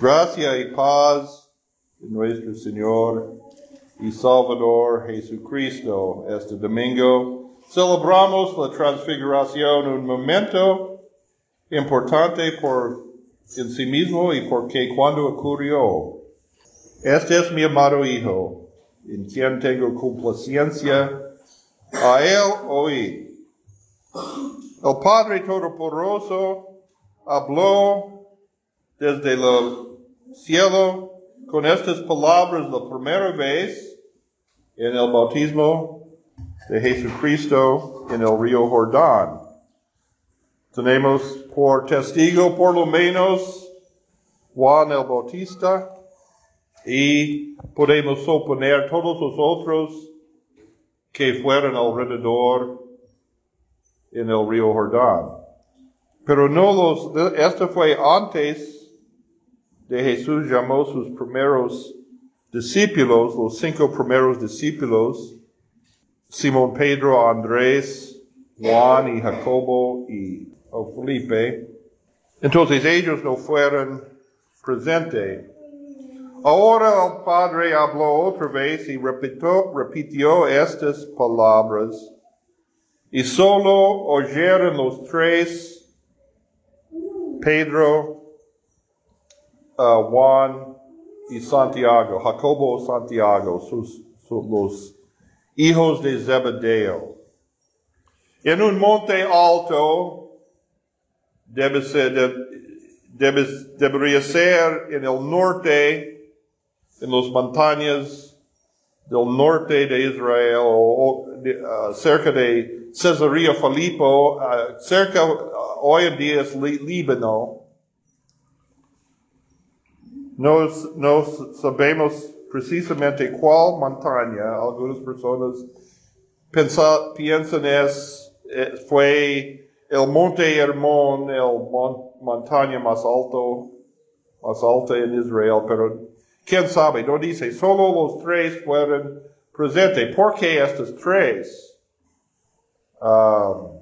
Gracia y paz de nuestro Señor y Salvador Jesucristo. Este domingo celebramos la transfiguración, un momento importante por en sí mismo y porque cuando ocurrió. Este es mi amado Hijo, en quien tengo complacencia. A él oí. El Padre Todopoderoso habló desde el cielo con estas palabras la primera vez en el bautismo de Jesucristo en el río Jordán. Tenemos por testigo por lo menos Juan el Bautista y podemos suponer todos los otros que fueron alrededor en el río Jordán. Pero no los, esto fue antes de Jesús llamó sus primeros discípulos, los cinco primeros discípulos, Simón Pedro, Andrés, Juan y Jacobo y Felipe. Entonces ellos no fueron presentes. Ahora el Padre habló otra vez y repitió, repitió estas palabras. Y solo oyeron los tres Pedro, uh, Juan y Santiago, Jacobo Santiago, sus, sus, los hijos de Zebedeo. En un monte alto, debe ser, debe, debería ser en el norte, en las montañas del norte de Israel, uh, cerca de Cesarea Filipo, uh, cerca hoy en día es Líbano. No, sabemos precisamente cuál montaña. Algunas personas pensa, piensan es, fue el monte Hermón, el mon, montaña más alto, más alta en Israel, pero quién sabe, no dice, solo los tres fueron presentes. ¿Por qué estos tres? Um,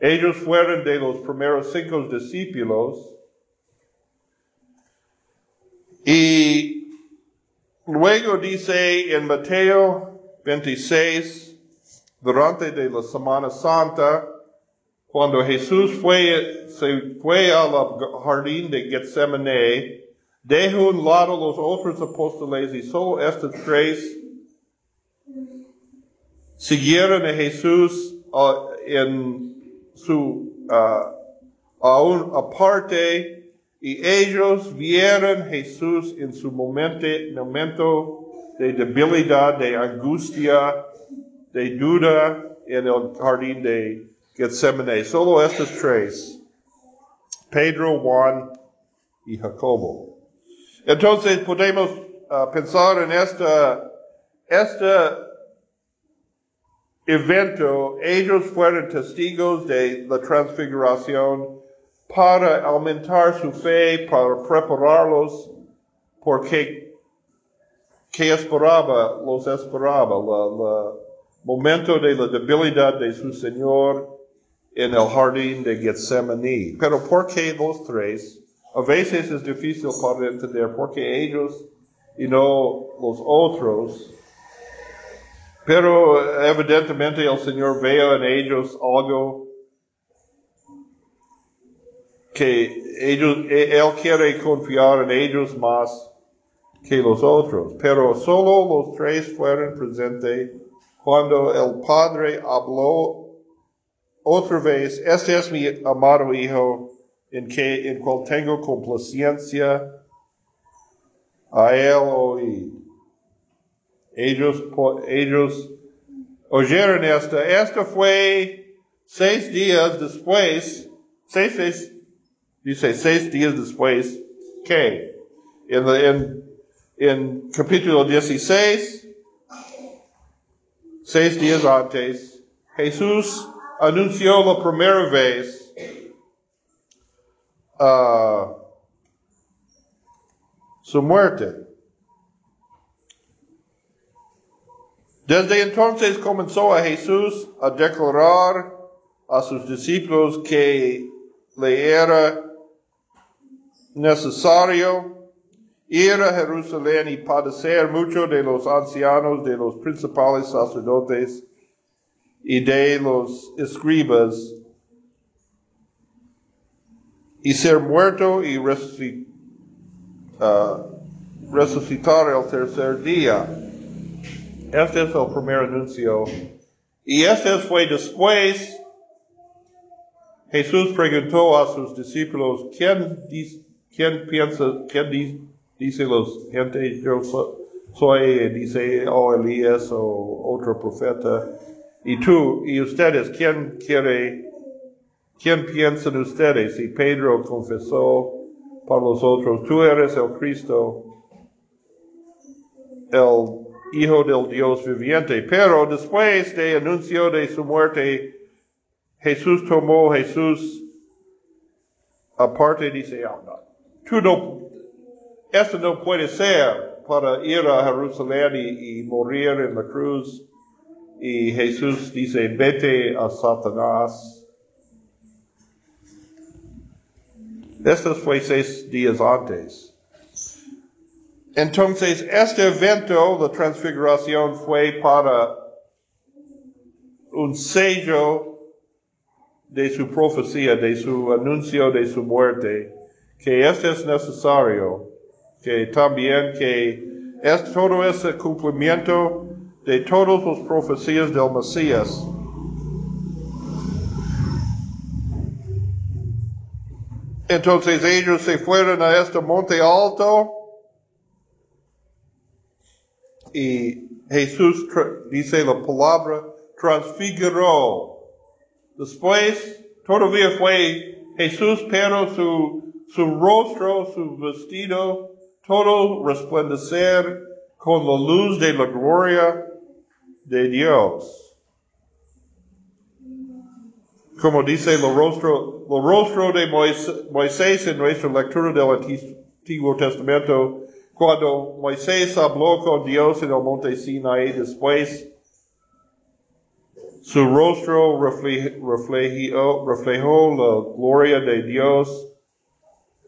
ellos fueron de los primeros cinco discípulos. Y luego dice en Mateo 26, durante de la Semana Santa, cuando Jesús fue, se fue al jardín de Getsemaní, dejó un lado los otros apóstoles y solo estos tres siguieron a Jesús uh, en su uh, aún aparte y ellos vieron Jesús en su momento, momento de debilidad, de angustia, de duda en el jardín de Getsemaní. Solo estos tres, Pedro, Juan y Jacobo. Entonces podemos uh, pensar en esta, esta evento, ellos fueron testigos de la transfiguración para aumentar su fe, para prepararlos, porque que esperaba, los esperaba, el momento de la debilidad de su Señor en el jardín de Getsemaní. Pero ¿por qué los tres? A veces es difícil para entender por qué ellos y no los otros pero evidentemente el Señor ve en ellos algo que ellos, e, Él quiere confiar en ellos más que los otros. Pero solo los tres fueron presentes cuando el Padre habló otra vez, este es mi amado Hijo en que, en cual tengo complacencia a Él oí. Ellos, ellos oyeron esta. Esta fue seis días después, seis, seis, dice seis días después, ¿qué? En, en, en capítulo 16, seis días antes, Jesús anunció la primera vez uh, su muerte. Desde entonces comenzó a Jesús a declarar a sus discípulos que le era necesario ir a Jerusalén y padecer mucho de los ancianos, de los principales sacerdotes y de los escribas, y ser muerto y resucitar, uh, resucitar el tercer día. Este es el primer anuncio. Y este fue después, Jesús preguntó a sus discípulos, ¿quién, quién piensa, quién dice los gente, yo soy, dice, o Elías o otro profeta? Y tú, y ustedes, ¿quién quiere, quién piensan ustedes? Y Pedro confesó para los otros, tú eres el Cristo, el Hijo del Dios viviente. Pero después de anuncio de su muerte, Jesús tomó Jesús aparte y dice, ah, no, tú no, esto no puede ser para ir a Jerusalén y morir en la cruz. Y Jesús dice, vete a Satanás. Esto fue seis días antes. Entonces, este evento, la transfiguración, fue para un sello de su profecía, de su anuncio de su muerte, que esto es necesario, que también que es todo ese cumplimiento de todas las profecías del Mesías. Entonces ellos se fueron a este monte alto y Jesús dice la palabra transfiguró. Después todavía fue Jesús, pero su, su rostro, su vestido, todo resplandecer con la luz de la gloria de Dios. Como dice el rostro, el rostro de Moisés en nuestra lectura del Antiguo Testamento, cuando Moisés habló con Dios en el monte Sinai, después su rostro reflejó, reflejó la gloria de Dios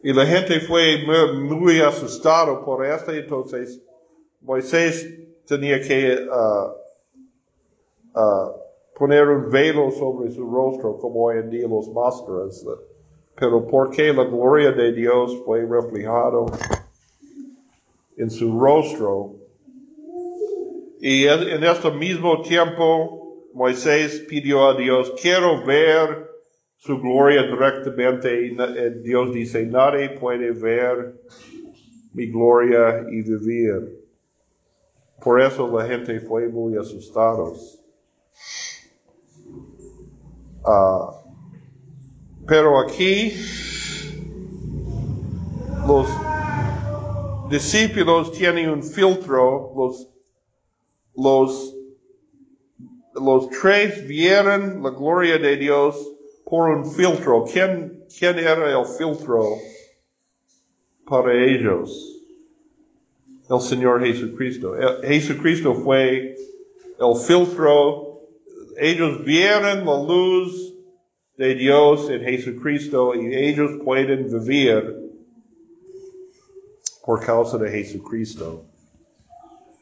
y la gente fue muy, asustado por esto, entonces Moisés tenía que uh, poner un velo sobre su rostro como hoy en día los máscaras. Pero porque la gloria de Dios fue reflejado en su rostro. Y en este mismo tiempo, Moisés pidió a Dios, quiero ver su gloria directamente. Y Dios dice, nadie puede ver mi gloria y vivir. Por eso la gente fue muy asustados. Uh, pero aquí los discípulos tienen un filtro, los, los, los tres vieron la gloria de Dios por filtro. ¿Quién, era el filtro para ellos? El Señor Jesucristo. Jesucristo fue el filtro ellos vieron la luz de Dios en Jesucristo y ellos pueden vivir por causa de Jesucristo.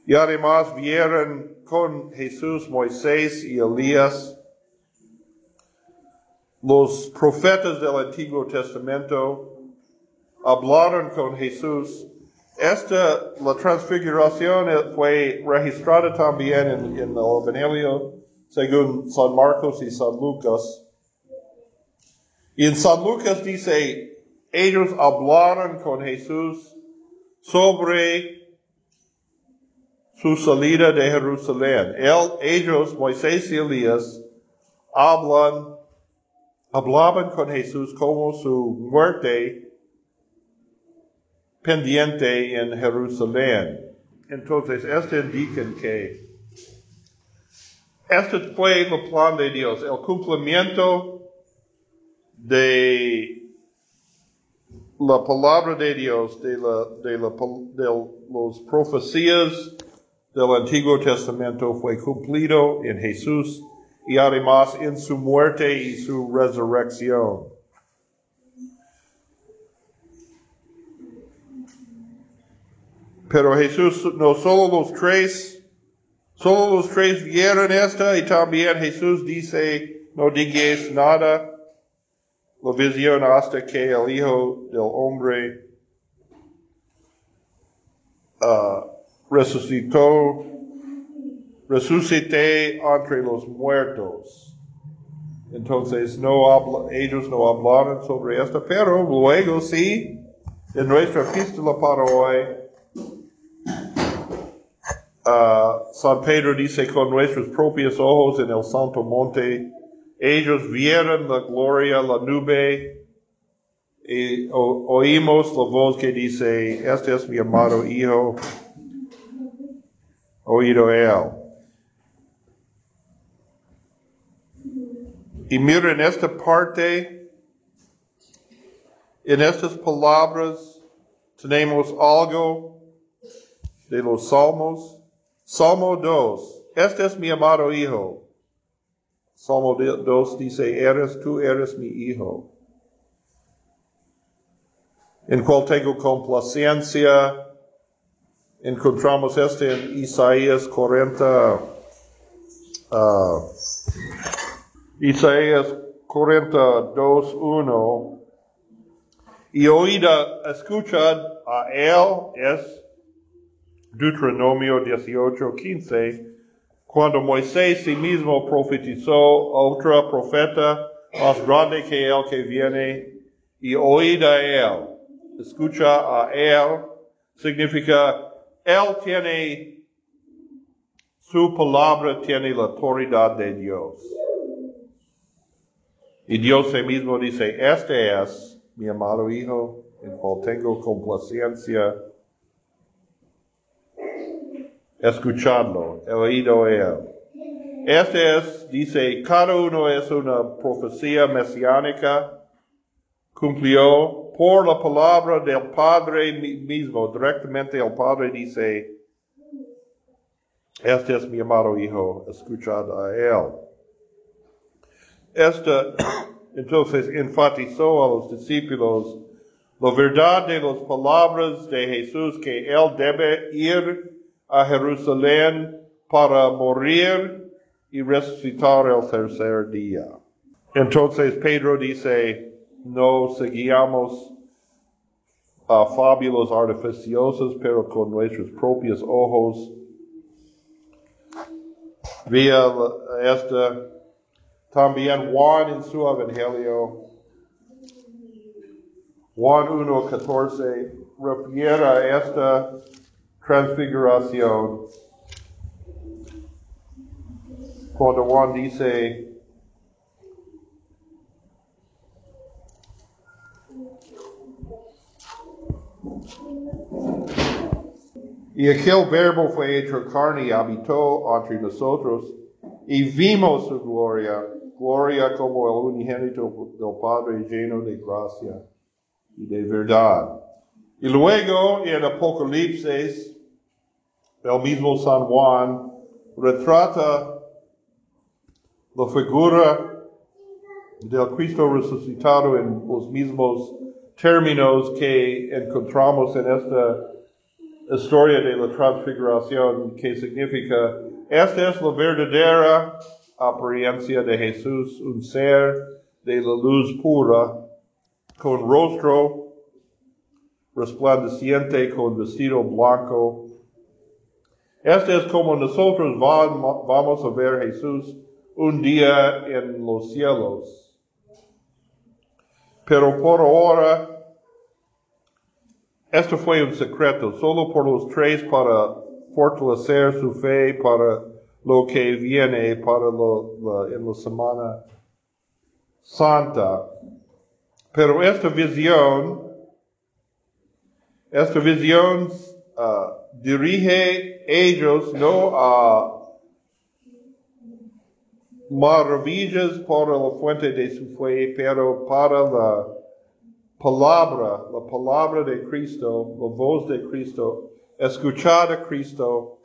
Y además vieron con Jesús, Moisés y Elías, los profetas del Antiguo Testamento hablaron con Jesús. Esta, la transfiguración fue registrada también en, en el Evangelio según San Marcos y San Lucas. Y en San Lucas dice, ellos hablaron con Jesús sobre su salida de Jerusalén. ellos, Moisés y Elías, hablan, hablaban con Jesús como su muerte pendiente en Jerusalén. Entonces, esto indica que este fue el plan de Dios, el cumplimiento de la palabra de Dios, de, la, de, la, de los profecías del Antiguo Testamento fue cumplido en Jesús y además en su muerte y su resurrección. Pero Jesús, no solo los tres, solo los tres vieron esta y también Jesús dice, no digas nada, la visión hasta que el Hijo del Hombre uh, resucitó, resucité entre los muertos. Entonces no habla, ellos no hablaron sobre esto, pero luego sí, en nuestra epístola para hoy, uh, San Pedro dice con nuestros propios ojos en el santo monte, ellos vieron la gloria, la nube, y oímos la voz que dice, este es mi amado hijo, oído él. Y miren esta parte, en estas palabras tenemos algo de los salmos. Salmo 2, este es mi amado hijo. Salmo 2 dice, eres tú, eres mi hijo en cual tengo complacencia. Encontramos este en Isaías 40, uh, Isaías 42, 1. Y oída, escuchad a él, es Deuteronomio 18, 15, cuando Moisés sí mismo profetizó otra profeta más grande que él que viene, y oída a él escucha a Él, significa Él tiene, su palabra tiene la autoridad de Dios. Y Dios mismo dice, este es mi amado Hijo, en cual tengo complacencia. Escuchadlo, he oído Él. Este es, dice, cada uno es una profecía mesiánica, cumplió por la palabra del Padre mismo, directamente el Padre dice, este es mi amado Hijo, escuchad a Él. Esta, entonces, enfatizó a los discípulos la verdad de las palabras de Jesús que Él debe ir a Jerusalén para morir y resucitar el tercer día. Entonces Pedro dice, no seguíamos a fábulas artificiosas, pero con nuestros propios ojos. Vía esta, también Juan en su Evangelio, Juan 1.14, refiere a esta transfiguración. Cuando Juan dice, Y aquel verbo fue hecho carne y habitó entre nosotros y vimos su gloria, gloria como el unigénito del Padre lleno de gracia y de verdad. Y luego en Apocalipsis, el mismo San Juan retrata la figura del Cristo resucitado en los mismos términos que encontramos en esta historia de la transfiguración que significa, esta es la verdadera apariencia de Jesús, un ser de la luz pura, con rostro resplandeciente, con vestido blanco. Este es como nosotros vamos a ver Jesús un día en los cielos. Pero por ahora esto fue un secreto solo por los tres para fortalecer su fe para lo que viene para lo, en la semana santa. Pero esta visión, esta visión uh, dirige ellos no a maravillas por la fuente de su fe, pero para la palabra, la palabra de Cristo, la voz de Cristo, escuchar a Cristo.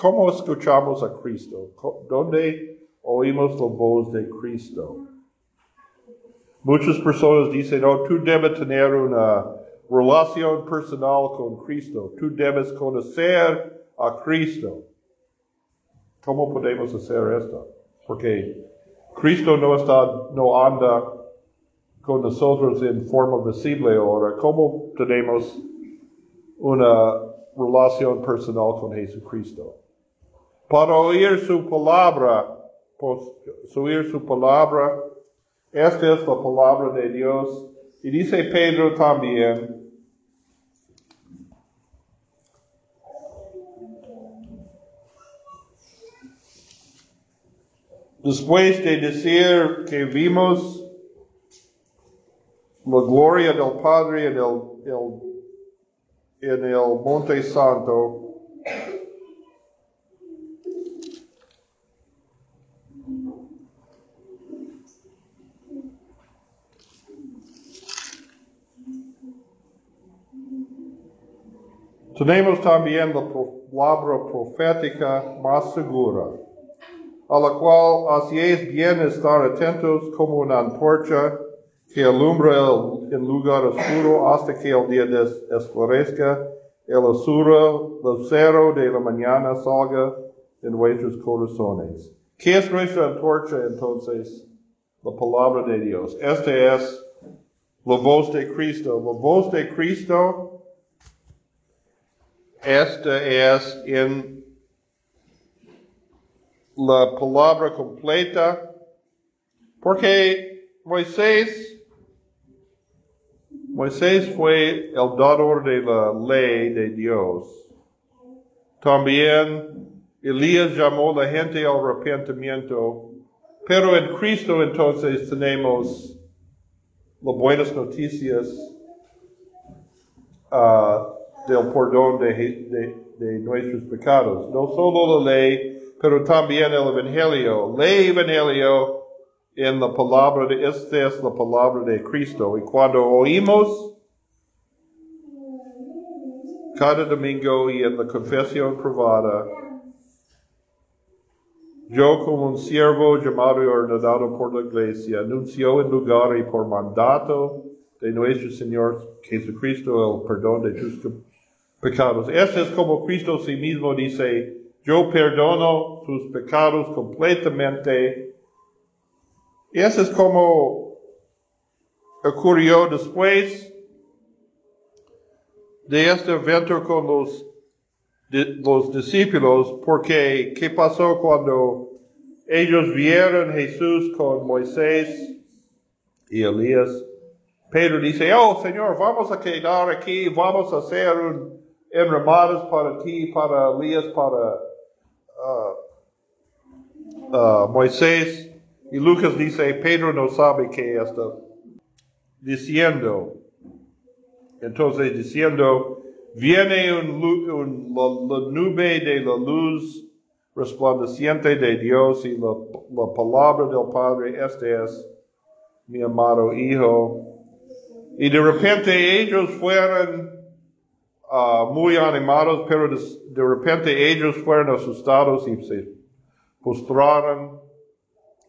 ¿Cómo escuchamos a Cristo? ¿Dónde oímos la voz de Cristo? Muchas personas dicen, oh, tú debes tener una, relación personal con Cristo. Tú debes conocer a Cristo. ¿Cómo podemos hacer esto? Porque Cristo no está, no anda con nosotros en forma visible ahora. ¿Cómo tenemos una relación personal con Jesucristo? Para oír su palabra, oír su palabra, esta es la palabra de Dios. Y dice Pedro también, Después de decir que vimos la gloria del Padre en el, en el Monte Santo, tenemos también la palabra profética más segura a la cual hacéis bien estar atentos como una antorcha que alumbra el, en lugar oscuro hasta que el día des, esclarezca, el oscuro lucero de la mañana salga en vuestros corazones. ¿Qué es nuestra antorcha entonces? La palabra de Dios. Esta es la voz de Cristo. La voz de Cristo, esta es en la palabra completa, porque Moisés, Moisés fue el dador de la ley de Dios. También Elías llamó a la gente al arrepentimiento, pero en Cristo entonces tenemos las buenas noticias uh, del perdón de, de nuestros pecados. No solo la ley, pero también el Evangelio. Lee Evangelio en la palabra de, esta es la palabra de Cristo. Y cuando oímos cada domingo y en la confesión privada, yo como un siervo llamado y ordenado por la iglesia, anuncio en lugar y por mandato de nuestro Señor Jesucristo el perdón de tus pecados. Este es como Cristo sí mismo dice, yo perdono tus pecados completamente. Y eso es como ocurrió después de este evento con los, los discípulos, porque ¿qué pasó cuando ellos vieron Jesús con Moisés y Elías? Pedro dice, oh Señor, vamos a quedar aquí, vamos a hacer un enramadas para ti, para Elías, para uh, uh, Moisés y Lucas dice, Pedro no sabe qué está diciendo. Entonces diciendo, viene un, la, nube de la luz resplandeciente de Dios y la, la palabra del Padre, este es mi amado Hijo. Y de repente ellos fueron uh, muy animados, pero de, de, repente ellos fueron asustados y se postraron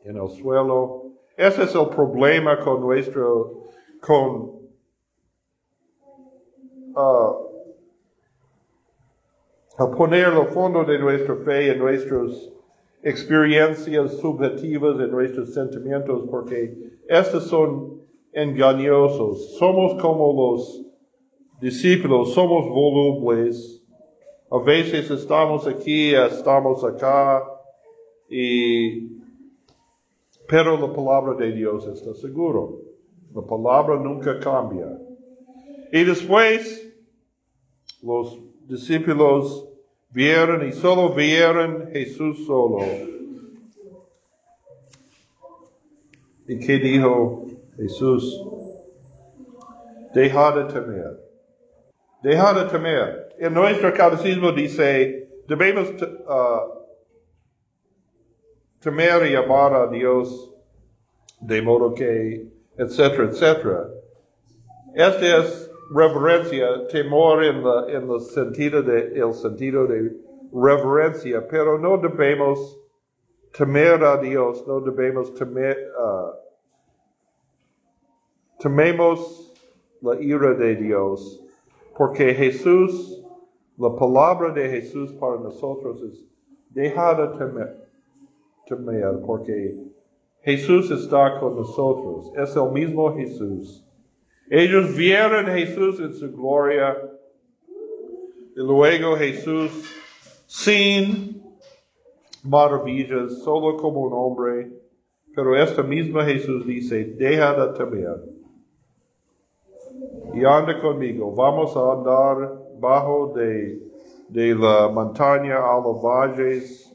en el suelo. Ese es el problema con nuestro, con uh, a poner el fondo de nuestra fe en nuestras experiencias subjetivas, en nuestros sentimientos, porque estos son engañosos. Somos como los discípulos somos volubles. A veces estamos aquí, estamos acá, y, pero la palabra de Dios está seguro. La palabra nunca cambia. Y después, los discípulos vieron y solo vieron Jesús solo. ¿Y qué dijo Jesús? Deja de temer. Deja de temer. En nuestro catecismo dice, debemos uh, temer y amar a Dios de modo que, etcétera, etcétera. Esta es reverencia, temor en, la, en el sentido de, sentido de reverencia, pero no debemos temer a Dios, no debemos temer, uh, tememos la ira de Dios, porque Jesús, la palabra de Jesús para nosotros es dejada temer, temer, porque Jesús está con nosotros, es el mismo Jesús. Ellos vieron Jesús en su gloria, y luego Jesús sin maravillas, solo como un hombre, pero esta misma Jesús dice, deja de temer y anda conmigo, vamos a andar bajo de, de la montaña a los valles,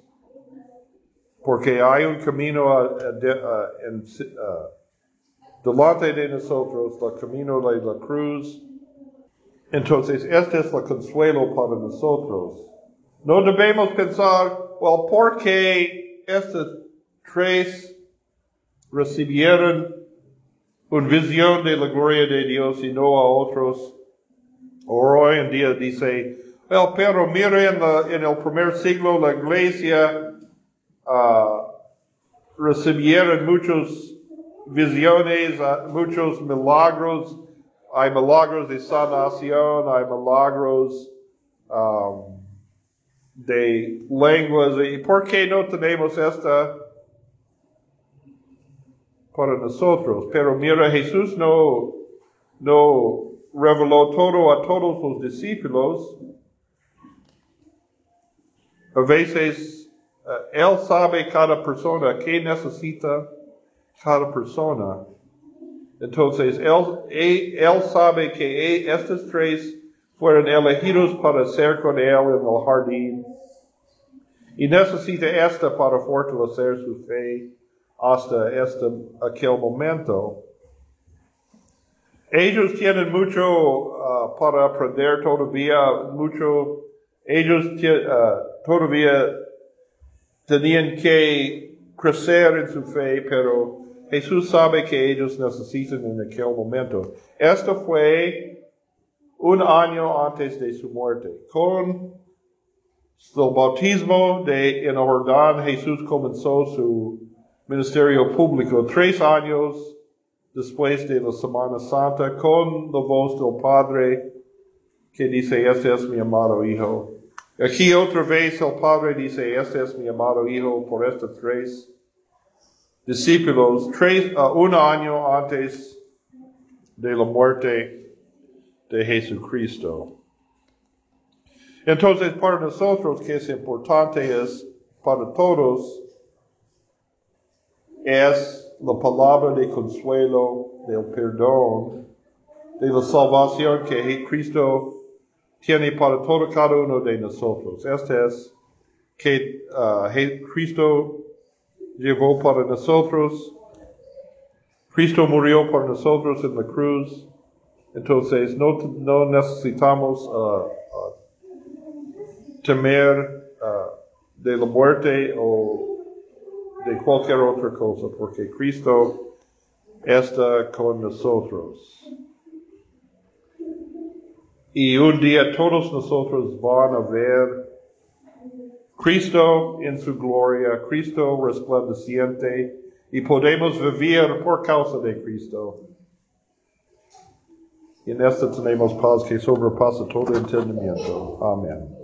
porque hay un camino en, delante de nosotros, el camino de la cruz. Entonces, este es el consuelo para nosotros. No debemos pensar, well, ¿por qué estos tres recibieron una visión de la gloria de Dios y no a otros? Hoy en día dice, well, pero mire en, en el primer siglo la iglesia uh, recibieron muchos visiones, uh, muchos milagros. Hay milagros de sanación, hay milagros um, de lenguas. ¿Y por qué no tenemos esta para nosotros? Pero mira, Jesús no, no reveló todo a todos los discípulos. A veces, Él sabe cada persona qué necesita cada persona. Entonces, él, él sabe que estos tres fueron elegidos para ser con él en el jardín y necesita esta para fortalecer su fe hasta este, aquel momento. Ellos tienen mucho uh, para aprender todavía, mucho, ellos uh, todavía tenían que crecer en su fe, pero Jesús sabe que ellos necesitan en aquel momento. Esto fue un año antes de su muerte. Con el bautismo de, en Jordán, Jesús comenzó su ministerio público. Tres años después de la Semana Santa, con la voz del Padre que dice, este es mi amado Hijo. Aquí otra vez el Padre dice, este es mi amado Hijo por estos tres discípulos tres, uh, un año antes de la muerte de Jesucristo. Entonces, para nosotros, que es importante es, para todos, es la palabra de consuelo, del perdón, de la salvación que Cristo tiene para todo cada uno de nosotros. Este es que uh, Cristo llevó para nosotros. Cristo murió por nosotros en la cruz. Entonces no, no necesitamos uh, uh, temer uh, de la muerte o de cualquier otra cosa, porque Cristo está con nosotros. Y un día todos nosotros van a ver Cristo en su gloria, Cristo resplandeciente, y podemos vivir por causa de Cristo. Y en esto tenemos paz que sobrepasa todo entendimiento. Amén.